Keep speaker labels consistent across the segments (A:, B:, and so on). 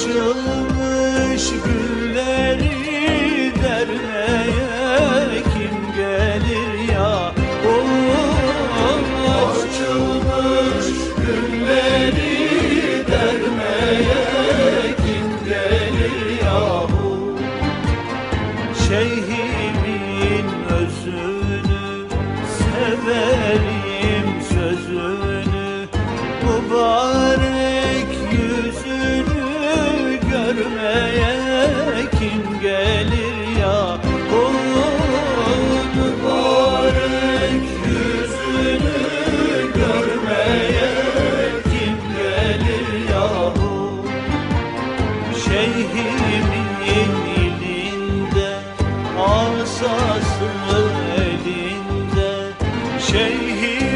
A: Açılmış gülleri yahu Şeyhimin ilinde asası elinde Şeyhimin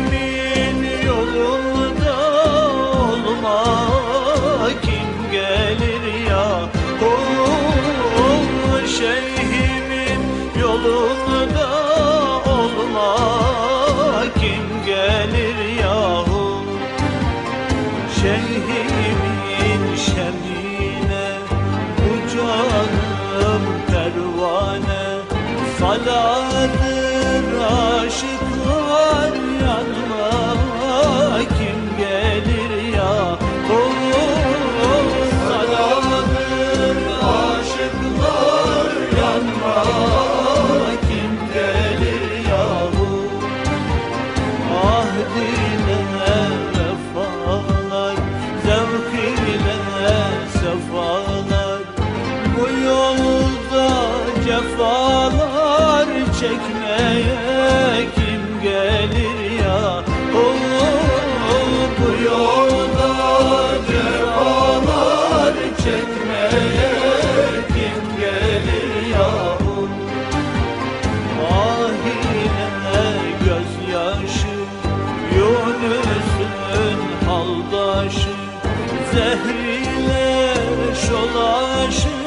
A: Şeyhimin şemine Bu canım pervane. Saladır Çekmeye kim gelir ya? Oh, bu yolda cefalar Çekmeye kim gelir yahu Ahine gözyaşı Yunus'un haldaşı Zehriyle şolaşı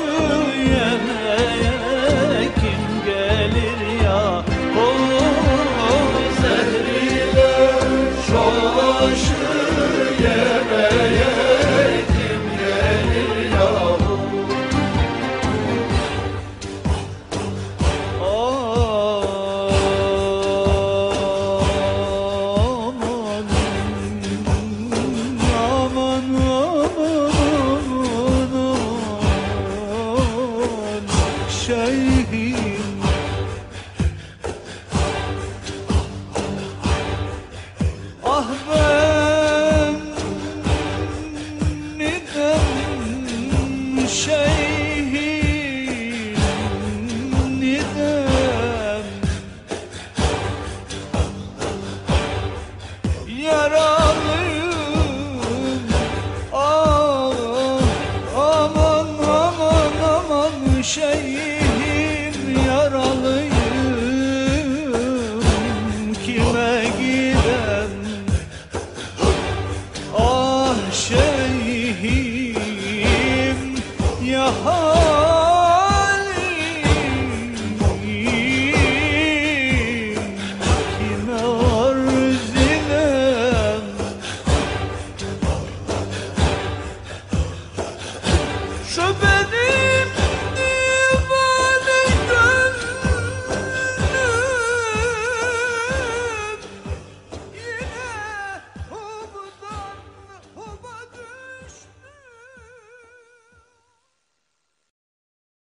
A: Şeyhim aman şeyhim yaralıyım Kime gidem Ah şeyhim ya Kime arz edem Şu